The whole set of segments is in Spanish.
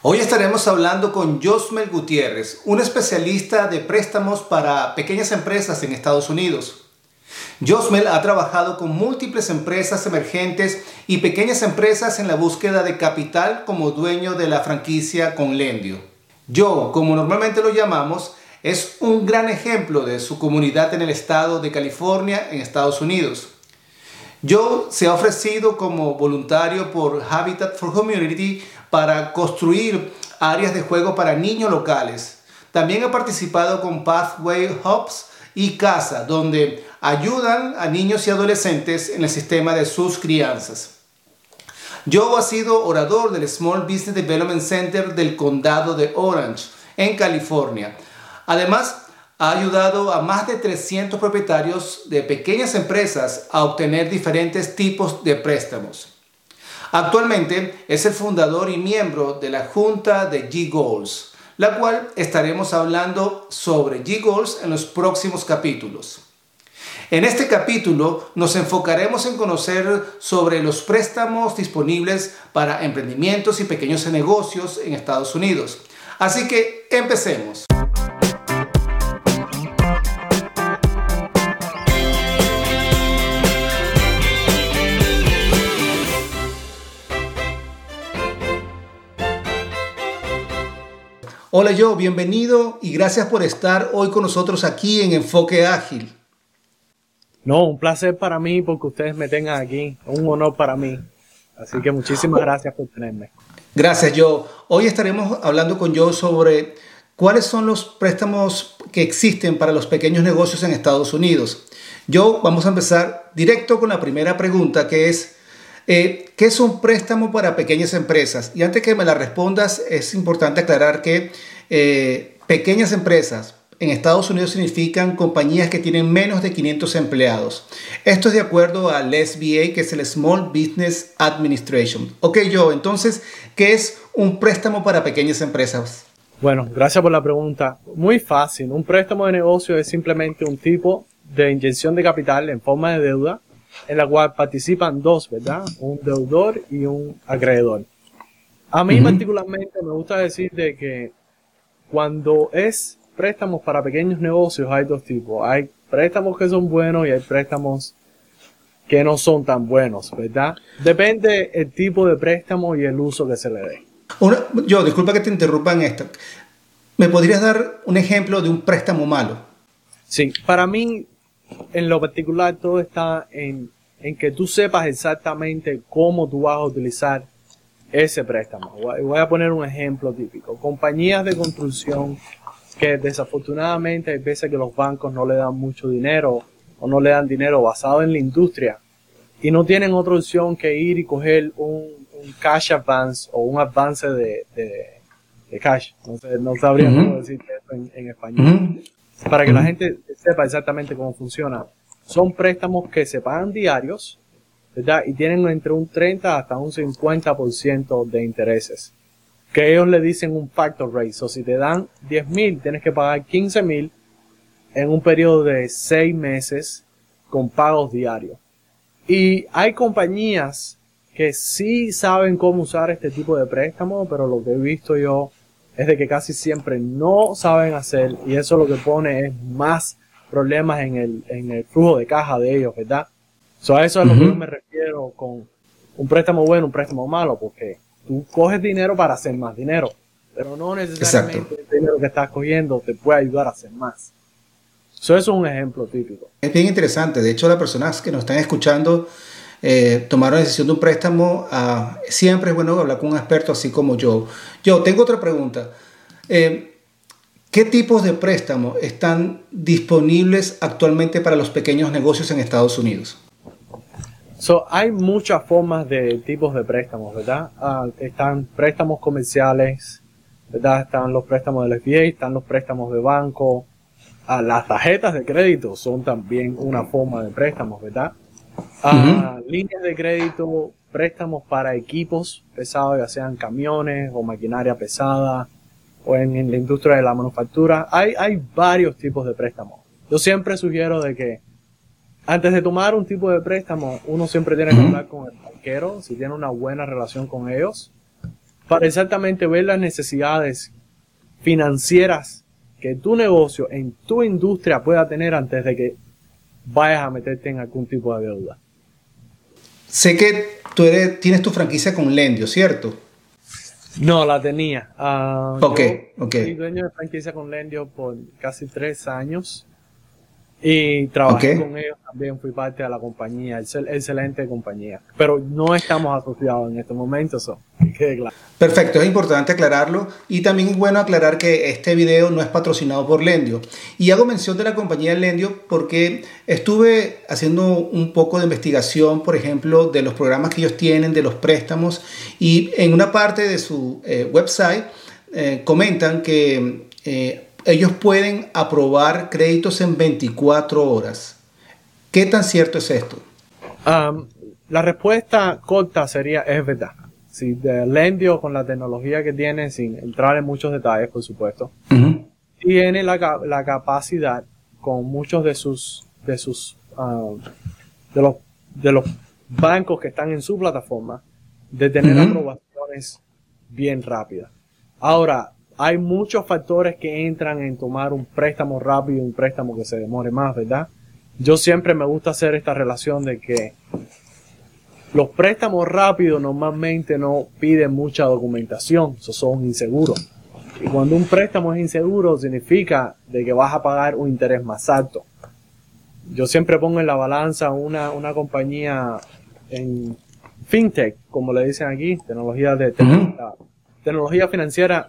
Hoy estaremos hablando con Josmel Gutiérrez, un especialista de préstamos para pequeñas empresas en Estados Unidos. Josmel ha trabajado con múltiples empresas emergentes y pequeñas empresas en la búsqueda de capital como dueño de la franquicia Conlendio. Joe, como normalmente lo llamamos, es un gran ejemplo de su comunidad en el estado de California, en Estados Unidos. Joe se ha ofrecido como voluntario por Habitat for Humanity para construir áreas de juego para niños locales. También ha participado con Pathway Hubs y Casa, donde ayudan a niños y adolescentes en el sistema de sus crianzas. Joe ha sido orador del Small Business Development Center del condado de Orange, en California. Además, ha ayudado a más de 300 propietarios de pequeñas empresas a obtener diferentes tipos de préstamos. Actualmente es el fundador y miembro de la Junta de G-Goals, la cual estaremos hablando sobre G-Goals en los próximos capítulos. En este capítulo nos enfocaremos en conocer sobre los préstamos disponibles para emprendimientos y pequeños negocios en Estados Unidos. Así que empecemos. Hola yo, bienvenido y gracias por estar hoy con nosotros aquí en Enfoque Ágil. No, un placer para mí porque ustedes me tengan aquí, un honor para mí. Así que muchísimas gracias por tenerme. Gracias yo. Hoy estaremos hablando con yo sobre cuáles son los préstamos que existen para los pequeños negocios en Estados Unidos. Yo vamos a empezar directo con la primera pregunta que es eh, ¿Qué es un préstamo para pequeñas empresas? Y antes que me la respondas, es importante aclarar que eh, pequeñas empresas en Estados Unidos significan compañías que tienen menos de 500 empleados. Esto es de acuerdo al SBA, que es el Small Business Administration. Ok, yo, entonces, ¿qué es un préstamo para pequeñas empresas? Bueno, gracias por la pregunta. Muy fácil. Un préstamo de negocio es simplemente un tipo de inyección de capital en forma de deuda en la cual participan dos, ¿verdad? Un deudor y un acreedor. A mí particularmente me gusta decir de que cuando es préstamos para pequeños negocios hay dos tipos. Hay préstamos que son buenos y hay préstamos que no son tan buenos, ¿verdad? Depende el tipo de préstamo y el uso que se le dé. yo, disculpa que te interrumpa en esto. ¿Me podrías dar un ejemplo de un préstamo malo? Sí, para mí en lo particular todo está en, que tú sepas exactamente cómo tú vas a utilizar ese préstamo. Voy a poner un ejemplo típico. Compañías de construcción que desafortunadamente hay veces que los bancos no le dan mucho dinero o no le dan dinero basado en la industria y no tienen otra opción que ir y coger un, cash advance o un avance de, cash. No, sabría cómo decir eso en, español para que la gente sepa exactamente cómo funciona. Son préstamos que se pagan diarios, ¿verdad? Y tienen entre un 30 hasta un 50% de intereses. Que ellos le dicen un factor rate. O si te dan 10 mil, tienes que pagar 15 mil en un periodo de 6 meses con pagos diarios. Y hay compañías que sí saben cómo usar este tipo de préstamo, pero lo que he visto yo es de que casi siempre no saben hacer y eso lo que pone es más problemas en el, en el flujo de caja de ellos, ¿verdad? So, a eso es a lo que yo me refiero con un préstamo bueno, un préstamo malo, porque tú coges dinero para hacer más dinero, pero no necesariamente el dinero que estás cogiendo te puede ayudar a hacer más. Eso es un ejemplo típico. Es bien interesante. De hecho, las personas que nos están escuchando eh, tomar la decisión de un préstamo, ah, siempre es bueno hablar con un experto así como yo. Yo tengo otra pregunta. Eh, ¿Qué tipos de préstamos están disponibles actualmente para los pequeños negocios en Estados Unidos? So, hay muchas formas de tipos de préstamos, ¿verdad? Ah, están préstamos comerciales, ¿verdad? Están los préstamos del FBA, están los préstamos de banco. Ah, las tarjetas de crédito son también una forma de préstamos, ¿verdad? A líneas de crédito, préstamos para equipos pesados, ya sean camiones o maquinaria pesada o en, la industria de la manufactura. Hay, hay varios tipos de préstamos. Yo siempre sugiero de que antes de tomar un tipo de préstamo, uno siempre tiene que hablar con el banquero, si tiene una buena relación con ellos, para exactamente ver las necesidades financieras que tu negocio en tu industria pueda tener antes de que vayas a meterte en algún tipo de deuda. Sé que tú eres, tienes tu franquicia con Lendio, ¿cierto? No, la tenía. Uh, ok, ok. Fui dueño de franquicia con Lendio por casi tres años. Y trabajé con ellos también, fui parte de la compañía, excelente compañía. Pero no estamos asociados en este momento, eso quede claro. Perfecto, es importante aclararlo. Y también es bueno aclarar que este video no es patrocinado por Lendio. Y hago mención de la compañía Lendio porque estuve haciendo un poco de investigación, por ejemplo, de los programas que ellos tienen, de los préstamos. Y en una parte de su eh, website eh, comentan que... Eh, ellos pueden aprobar créditos en 24 horas. ¿Qué tan cierto es esto? Um, la respuesta corta sería, es verdad. Si de Lendio con la tecnología que tiene, sin entrar en muchos detalles, por supuesto, tiene la, la, capacidad con muchos de sus, de sus, um, de los, de los bancos que están en su plataforma, de tener aprobaciones bien rápidas. Ahora, hay muchos factores que entran en tomar un préstamo rápido y un préstamo que se demore más, ¿verdad? Yo siempre me gusta hacer esta relación de que los préstamos rápidos normalmente no piden mucha documentación, son inseguros. Y cuando un préstamo es inseguro significa de que vas a pagar un interés más alto. Yo siempre pongo en la balanza una, una compañía en fintech, como le dicen aquí, tecnología de tecnología financiera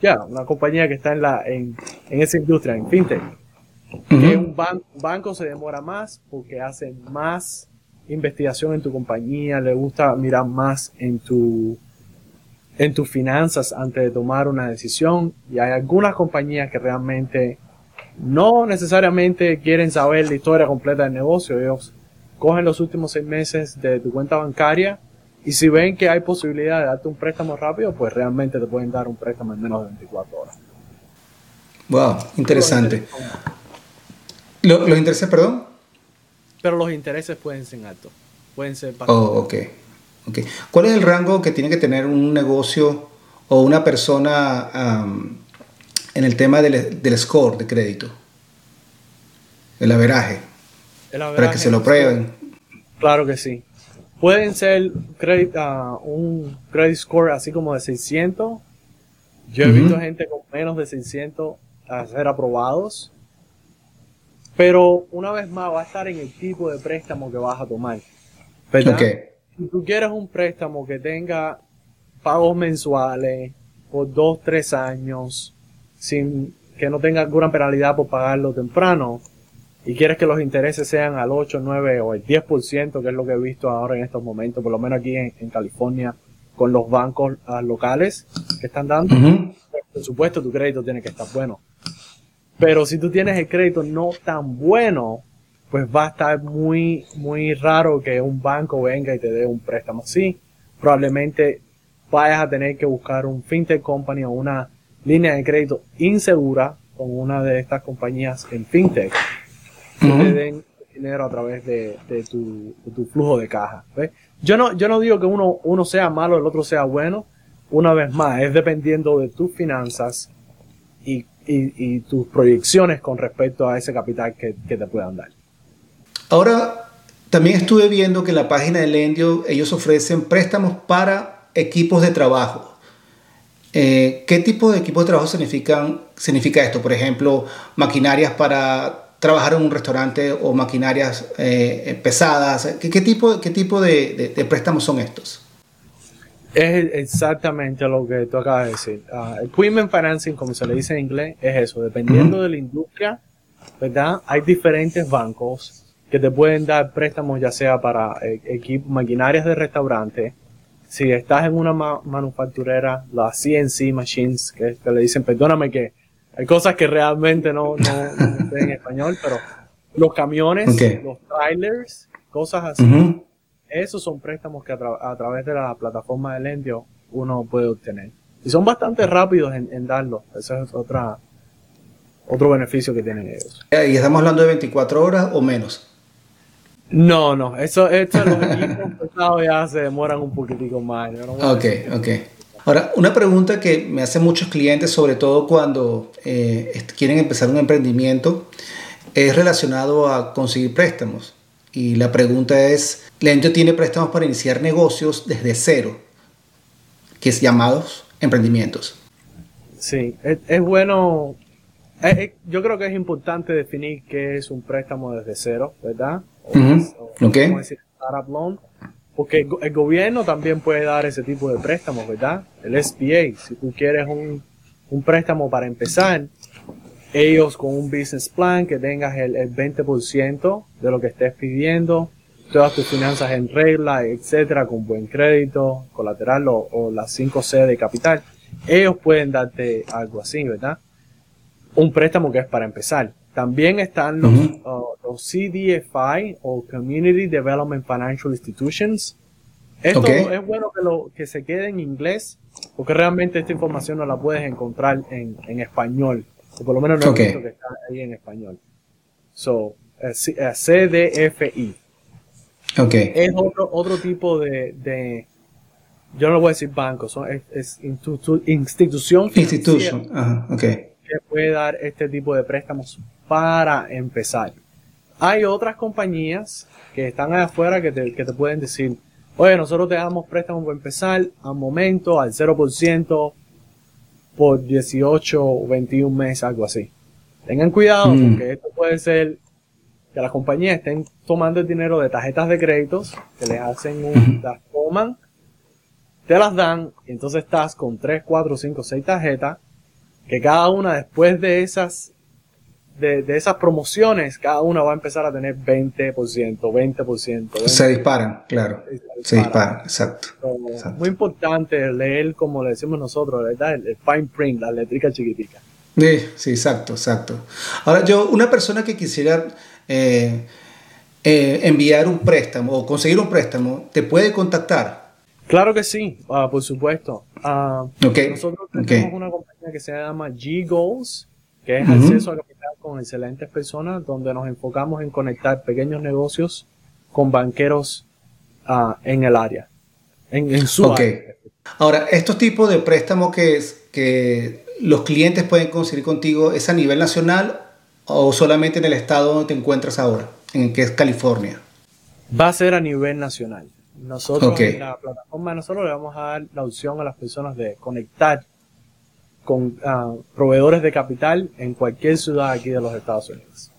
ya, una compañía que está en, la, en, esa industria, en fintech. Que un, banco se demora más porque hace más investigación en tu compañía, le gusta mirar más en tu en tus finanzas antes de tomar una decisión y hay algunas compañías que realmente no necesariamente quieren saber la historia completa del negocio, ellos cogen los últimos seis meses de tu cuenta bancaria y si ven que hay posibilidad de darte un préstamo rápido, pues realmente te pueden dar un préstamo en menos de 24 horas. Wow, interesante. ¿Los, intereses, perdón? Pero los intereses pueden ser altos. Pueden ser Oh, ok. okay. ¿Cuál es el rango que tiene que tener un negocio o una persona en el tema del, del, score de crédito? El averaje. El averaje para que se lo prueben. Claro que sí. Pueden ser uh, un credit score así como de 600. Yo he visto gente con menos de 600 a ser aprobados. Pero una vez más va a estar en el tipo de préstamo que vas a tomar. ¿Verdad? Si tú quieres un préstamo que tenga pagos mensuales por 2, 3 años, sin que no tenga alguna penalidad por pagarlo temprano, y quieres que los intereses sean al 8, 9 o el 10%, que es lo que he visto ahora en estos momentos, por lo menos aquí en, California, con los bancos ah, locales que están dando, por supuesto tu crédito tiene que estar bueno. Pero si tú tienes el crédito no tan bueno, pues va a estar muy, muy raro que un banco venga y te dé un préstamo así. Probablemente vayas a tener que buscar un fintech company o una línea de crédito insegura con una de estas compañías en fintech que te den dinero a través de, tu, flujo de caja. Yo no, yo no digo que uno, uno sea malo, el otro sea bueno. Una vez más, es dependiendo de tus finanzas y, tus proyecciones con respecto a ese capital que, te puedan dar. Ahora, también estuve viendo que en la página de Lendio ellos ofrecen préstamos para equipos de trabajo. Eh, ¿Qué tipo de equipos de trabajo significan, significa esto? Por ejemplo, maquinarias para trabajar en un restaurante o maquinarias eh, pesadas? ¿Qué, tipo, qué tipo de, préstamos son estos? Es exactamente lo que tú acabas de decir. Uh, equipment financing, como se le dice en inglés, es eso. Dependiendo de la industria, ¿verdad? Hay diferentes bancos que te pueden dar préstamos, ya sea para eh, maquinarias de restaurante. Si estás en una manufacturera, las CNC machines, que, que le dicen, perdóname que hay cosas que realmente no, no, sé en español, pero los camiones, los trailers, cosas así, esos son préstamos que a, través de la plataforma de Lendio uno puede obtener. Y son bastante rápidos en, en darlo. Ese es otra, otro beneficio que tienen ellos. ¿Y estamos hablando de 24 horas o menos? No, no, eso, esto los equipos ya se demoran un poquitico más. ok, ok. Ahora, una pregunta que me hacen muchos clientes, sobre todo cuando eh, quieren empezar un emprendimiento, es relacionado a conseguir préstamos. Y la pregunta es, la gente tiene préstamos para iniciar negocios desde cero, que es llamados emprendimientos. Sí, es, bueno, yo creo que es importante definir qué es un préstamo desde cero, ¿verdad? O, decir, startup loan porque el, gobierno también puede dar ese tipo de préstamos, ¿verdad? El SBA, si tú quieres un, un préstamo para empezar, ellos con un business plan que tengas el, el 20% de lo que estés pidiendo, todas tus finanzas en regla, etcétera, con buen crédito, colateral o, o las 5C de capital, ellos pueden darte algo así, ¿verdad? Un préstamo que es para empezar. También están los, uh, los CDFI o Community Development Financial Institutions. Esto es bueno que, lo, que se quede en inglés porque realmente esta información no la puedes encontrar en, en español. O por lo menos no he visto que está ahí en español. So, uh, CDFI. Okay. Es otro, otro tipo de, de, yo no lo voy a decir banco, son, es, es institución Ajá, okay. que puede dar este tipo de préstamos para empezar. Hay otras compañías que están allá afuera que te, que te pueden decir, oye, nosotros te damos préstamos para empezar al momento, al 0%, por 18 o 21 meses, algo así. Tengan cuidado mm. porque esto puede ser que las compañías estén tomando el dinero de tarjetas de créditos, que les hacen un, las toman, te las dan, y entonces estás con 3, 4, 5, 6 tarjetas, que cada una después de esas de, de, esas promociones, cada una va a empezar a tener 20%, 20%. Se disparan, claro. Se disparan, exacto, Muy importante leer, como le decimos nosotros, ¿verdad? El, fine print, la letrica chiquitica. Sí, sí, exacto, exacto. Ahora, yo, una persona que quisiera eh, eh, enviar un préstamo o conseguir un préstamo, ¿te puede contactar? Claro que sí, uh, por supuesto. Uh, okay. Nosotros tenemos una compañía que se llama G Goals que es acceso a capital con excelentes personas, donde nos enfocamos en conectar pequeños negocios con banqueros uh, en el área, en, en su área. Ahora, estos tipos de préstamos que, que los clientes pueden conseguir contigo, ¿es a nivel nacional o solamente en el estado donde te encuentras ahora, en que es California? Va a ser a nivel nacional. Nosotros en la plataforma nosotros le vamos a dar la opción a las personas de conectar con ah, proveedores de capital en cualquier ciudad aquí de los Estados Unidos.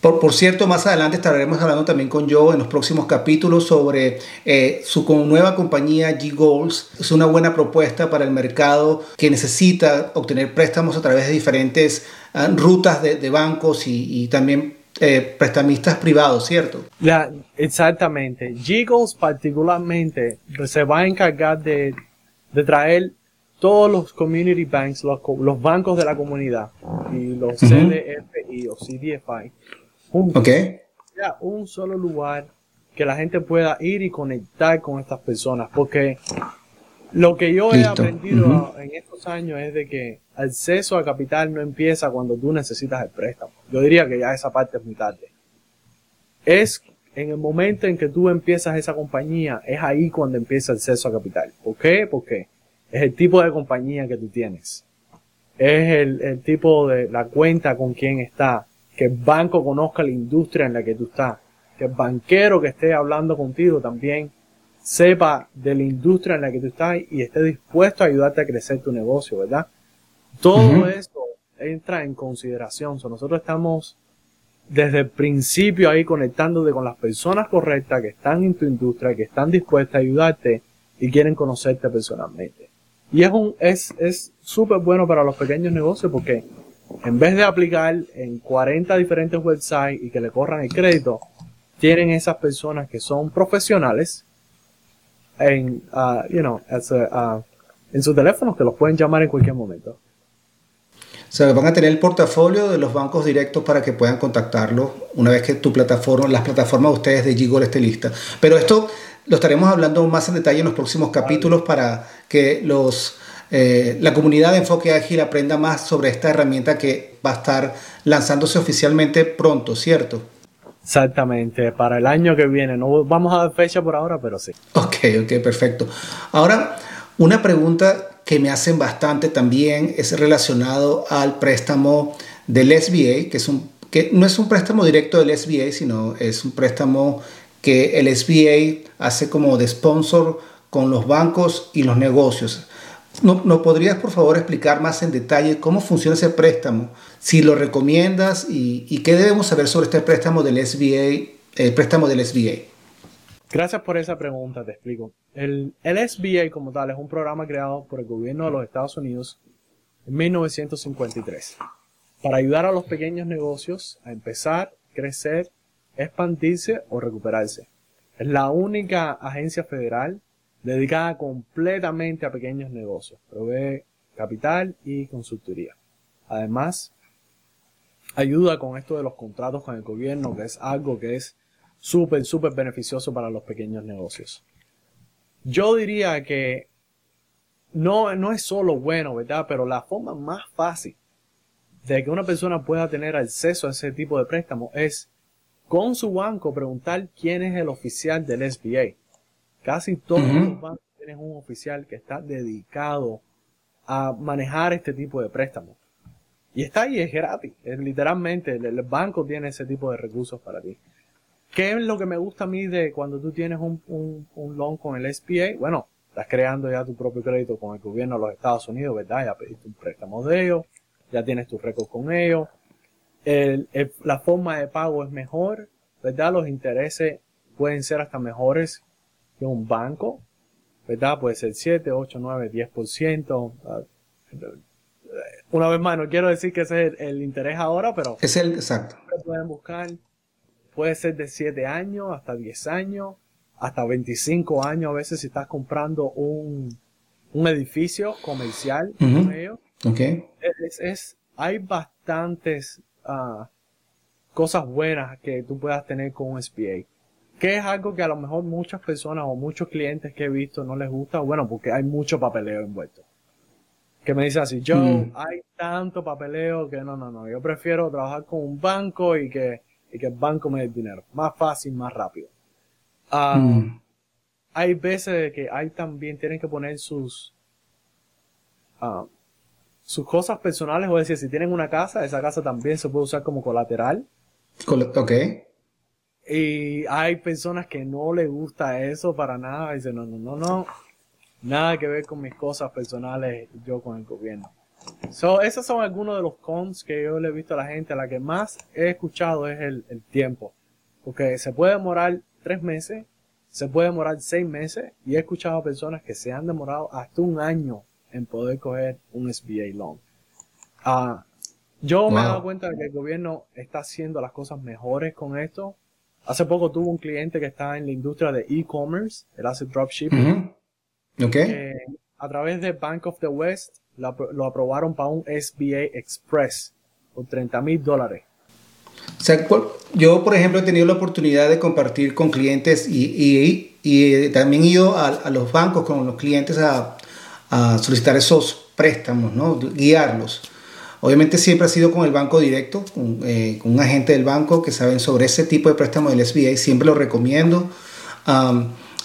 Por, por, cierto, más adelante estaremos hablando también con Joe en los próximos capítulos sobre eh, su nueva compañía G-Goals. Es una buena propuesta para el mercado que necesita obtener préstamos a través de diferentes ah, rutas de, de, bancos y, y también eh, prestamistas privados, ¿cierto? La, exactamente. G-Goals particularmente se va a encargar de, de traer todos los community banks, los, los bancos de la comunidad y los CDFI o CDFI juntos. Okay. un solo lugar que la gente pueda ir y conectar con estas personas. Porque lo que yo he aprendido en estos años es de que acceso a capital no empieza cuando tú necesitas el préstamo. Yo diría que ya esa parte es muy tarde. Es en el momento en que tú empiezas esa compañía, es ahí cuando empieza el acceso a capital. ¿Por qué? Porque es el tipo de compañía que tú tienes. Es el, tipo de la cuenta con quien está. Que el banco conozca la industria en la que tú estás. Que el banquero que esté hablando contigo también sepa de la industria en la que tú estás y esté dispuesto a ayudarte a crecer tu negocio, ¿verdad? Todo esto entra en consideración. nosotros estamos desde el principio ahí conectándote con las personas correctas que están en tu industria, que están dispuestas a ayudarte y quieren conocerte personalmente. Y es un, es, es súper bueno para los pequeños negocios porque en vez de aplicar en 40 diferentes websites y que le corran el crédito, tienen esas personas que son profesionales en, uh, you know, uh, en sus teléfonos que los pueden llamar en cualquier momento. O sea, van a tener el portafolio de los bancos directos para que puedan contactarlo una vez que tu plataforma, las plataformas de ustedes de Gigol esté lista. Pero esto lo estaremos hablando más en detalle en los próximos capítulos para que los, eh, la comunidad de Enfoque Ágil aprenda más sobre esta herramienta que va a estar lanzándose oficialmente pronto, ¿cierto? Exactamente, para el año que viene. No vamos a dar fecha por ahora, pero sí. Ok, ok, perfecto. Ahora, Una pregunta que me hacen bastante también es relacionado al préstamo del SBA, que, es un, que no es un préstamo directo del SBA, sino es un préstamo que el SBA hace como de sponsor con los bancos y los negocios. ¿No, podrías, por favor, explicar más en detalle cómo funciona ese préstamo? Si lo recomiendas y, qué debemos saber sobre este préstamo del SBA, el préstamo del SBA. Gracias por esa pregunta, te explico. El, el SBA como tal es un programa creado por el gobierno de los Estados Unidos en 1953 para ayudar a los pequeños negocios a empezar, crecer, expandirse o recuperarse. Es la única agencia federal dedicada completamente a pequeños negocios. Provee capital y consultoría. Además, ayuda con esto de los contratos con el gobierno, que es algo que es súper, súper beneficioso para los pequeños negocios. Yo diría que no, no es solo bueno, ¿verdad? Pero la forma más fácil de que una persona pueda tener acceso a ese tipo de préstamo es con su banco preguntar quién es el oficial del SBA. Casi todos los bancos tienen un oficial que está dedicado a manejar este tipo de préstamos. Y está ahí, es gratis. Es literalmente, el, banco tiene ese tipo de recursos para ti. ¿Qué es lo que me gusta a mí de cuando tú tienes un, un, loan con el SBA? Bueno, estás creando ya tu propio crédito con el gobierno de los Estados Unidos, ¿verdad? Ya pediste un préstamo de ellos, ya tienes tu récord con ellos. La forma de pago es mejor, ¿verdad? Los intereses pueden ser hasta mejores que un banco, ¿verdad? Puede ser 7, 8, 9, 10%. Una vez más, no quiero decir que ese es el, interés ahora, pero... Es el exacto. Pueden buscar, puede ser de 7 años hasta 10 años, hasta 25 años a veces si estás comprando un, un edificio comercial con ellos. Okay. Es, hay bastantes uh, cosas buenas que tú puedas tener con un SBA que es algo que a lo mejor muchas personas o muchos clientes que he visto no les gusta, bueno, porque hay mucho papeleo envuelto. Que me dice así, yo, mm. hay tanto papeleo que no, no, no, yo prefiero trabajar con un banco y que, y que el banco me dé dinero. Más fácil, más rápido. Ah, mm. Hay veces que hay también, tienen que poner sus, uh, sus cosas personales, o decir, si tienen una casa, esa casa también se puede usar como colateral. Ok. Y hay personas que no les gusta eso para nada. Dicen, no, no, no, no. Nada que ver con mis cosas personales yo con el gobierno. So, esos son algunos de los cons que yo le he visto a la gente. La que más he escuchado es el, el tiempo. Porque se puede demorar tres meses, se puede demorar seis meses. Y he escuchado a personas que se han demorado hasta un año en poder coger un SBA loan. Ah, yo me he dado cuenta de que el gobierno está haciendo las cosas mejores con esto Hace poco tuvo un cliente que está en la industria de e-commerce, él hace dropshipping. a través de Bank of the West lo, aprobaron para un SBA Express por 30 mil dólares. yo, por ejemplo, he tenido la oportunidad de compartir con clientes y, y, también he ido a, los bancos con los clientes a, a solicitar esos préstamos, ¿no? guiarlos. Obviamente siempre ha sido con el banco directo, eh, con, un agente del banco que saben sobre ese tipo de préstamo del SBA, siempre lo recomiendo.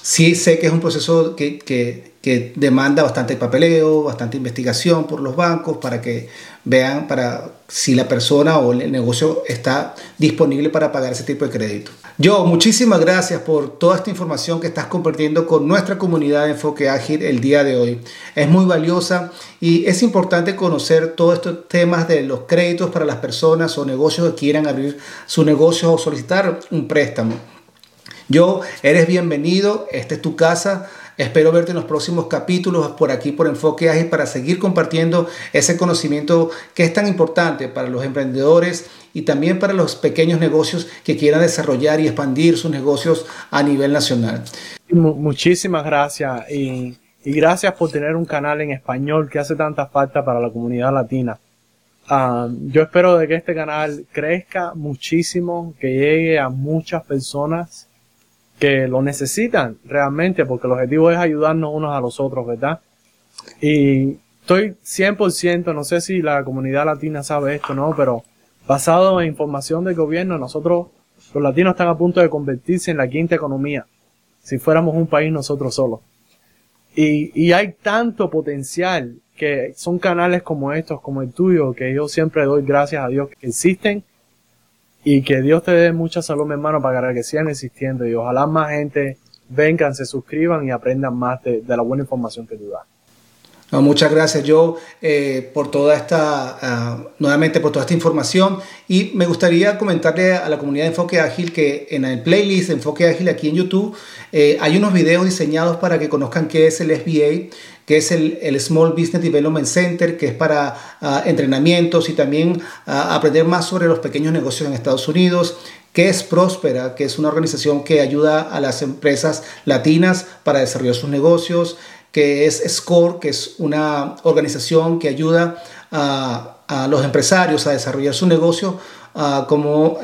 sí sé que es un proceso que, que demanda bastante papeleo, bastante investigación por los bancos para que vean para si la persona o el negocio está disponible para pagar ese tipo de crédito. Yo, muchísimas gracias por toda esta información que estás compartiendo con nuestra comunidad de Enfoque Ágil el día de hoy. Es muy valiosa y es importante conocer todos estos temas de los créditos para las personas o negocios que quieran abrir su negocio o solicitar un préstamo. Yo, eres bienvenido, esta es tu casa. Espero verte en los próximos capítulos por aquí por Enfoque Ágil para seguir compartiendo ese conocimiento que es tan importante para los emprendedores y también para los pequeños negocios que quieran desarrollar y expandir sus negocios a nivel nacional. Muchísimas gracias y, gracias por tener un canal en español que hace tanta falta para la comunidad latina. Ah, yo espero de que este canal crezca muchísimo, que llegue a muchas personas que lo necesitan realmente, porque el objetivo es ayudarnos unos a los otros, ¿verdad? Y estoy 100%, no sé si la comunidad latina sabe esto, ¿no? Pero basado en información del gobierno, nosotros, los latinos están a punto de convertirse en la quinta economía, si fuéramos un país nosotros solos. Y, y hay tanto potencial que son canales como estos, como el tuyo, que yo siempre doy gracias a Dios que existen y que Dios te dé mucha salud, mi hermano, para que sigan existiendo. Y ojalá más gente vengan, se suscriban y aprendan más de, la buena información que tú das. Muchas gracias yo eh, por toda esta, ah, nuevamente por toda esta información. Y me gustaría comentarle a la comunidad de Enfoque Ágil que en el playlist Enfoque Ágil aquí en YouTube eh, hay unos videos diseñados para que conozcan qué es el SBA, que es el, Small Business Development Center, que es para ah, entrenamientos y también ah, aprender más sobre los pequeños negocios en Estados Unidos que es Próspera, que es una organización que ayuda a las empresas latinas para desarrollar sus negocios, que es SCORE, que es una organización que ayuda a, los empresarios a desarrollar su negocio ah, como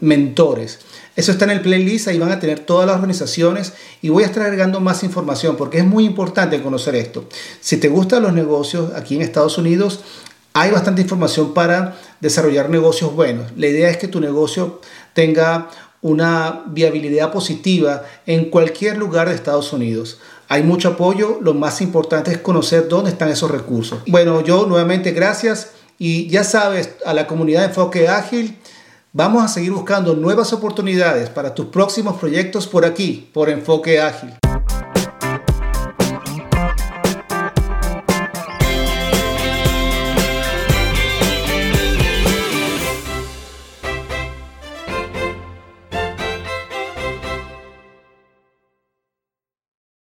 mentores. Eso está en el playlist, ahí van a tener todas las organizaciones y voy a estar agregando más información porque es muy importante conocer esto. Si te gustan los negocios aquí en Estados Unidos, hay bastante información para desarrollar negocios buenos. La idea es que tu negocio tenga una viabilidad positiva en cualquier lugar de Estados Unidos. Hay mucho apoyo, lo más importante es conocer dónde están esos recursos. Bueno, yo nuevamente gracias y ya sabes, a la comunidad Enfoque Ágil, vamos a seguir buscando nuevas oportunidades para tus próximos proyectos por aquí, por Enfoque Ágil.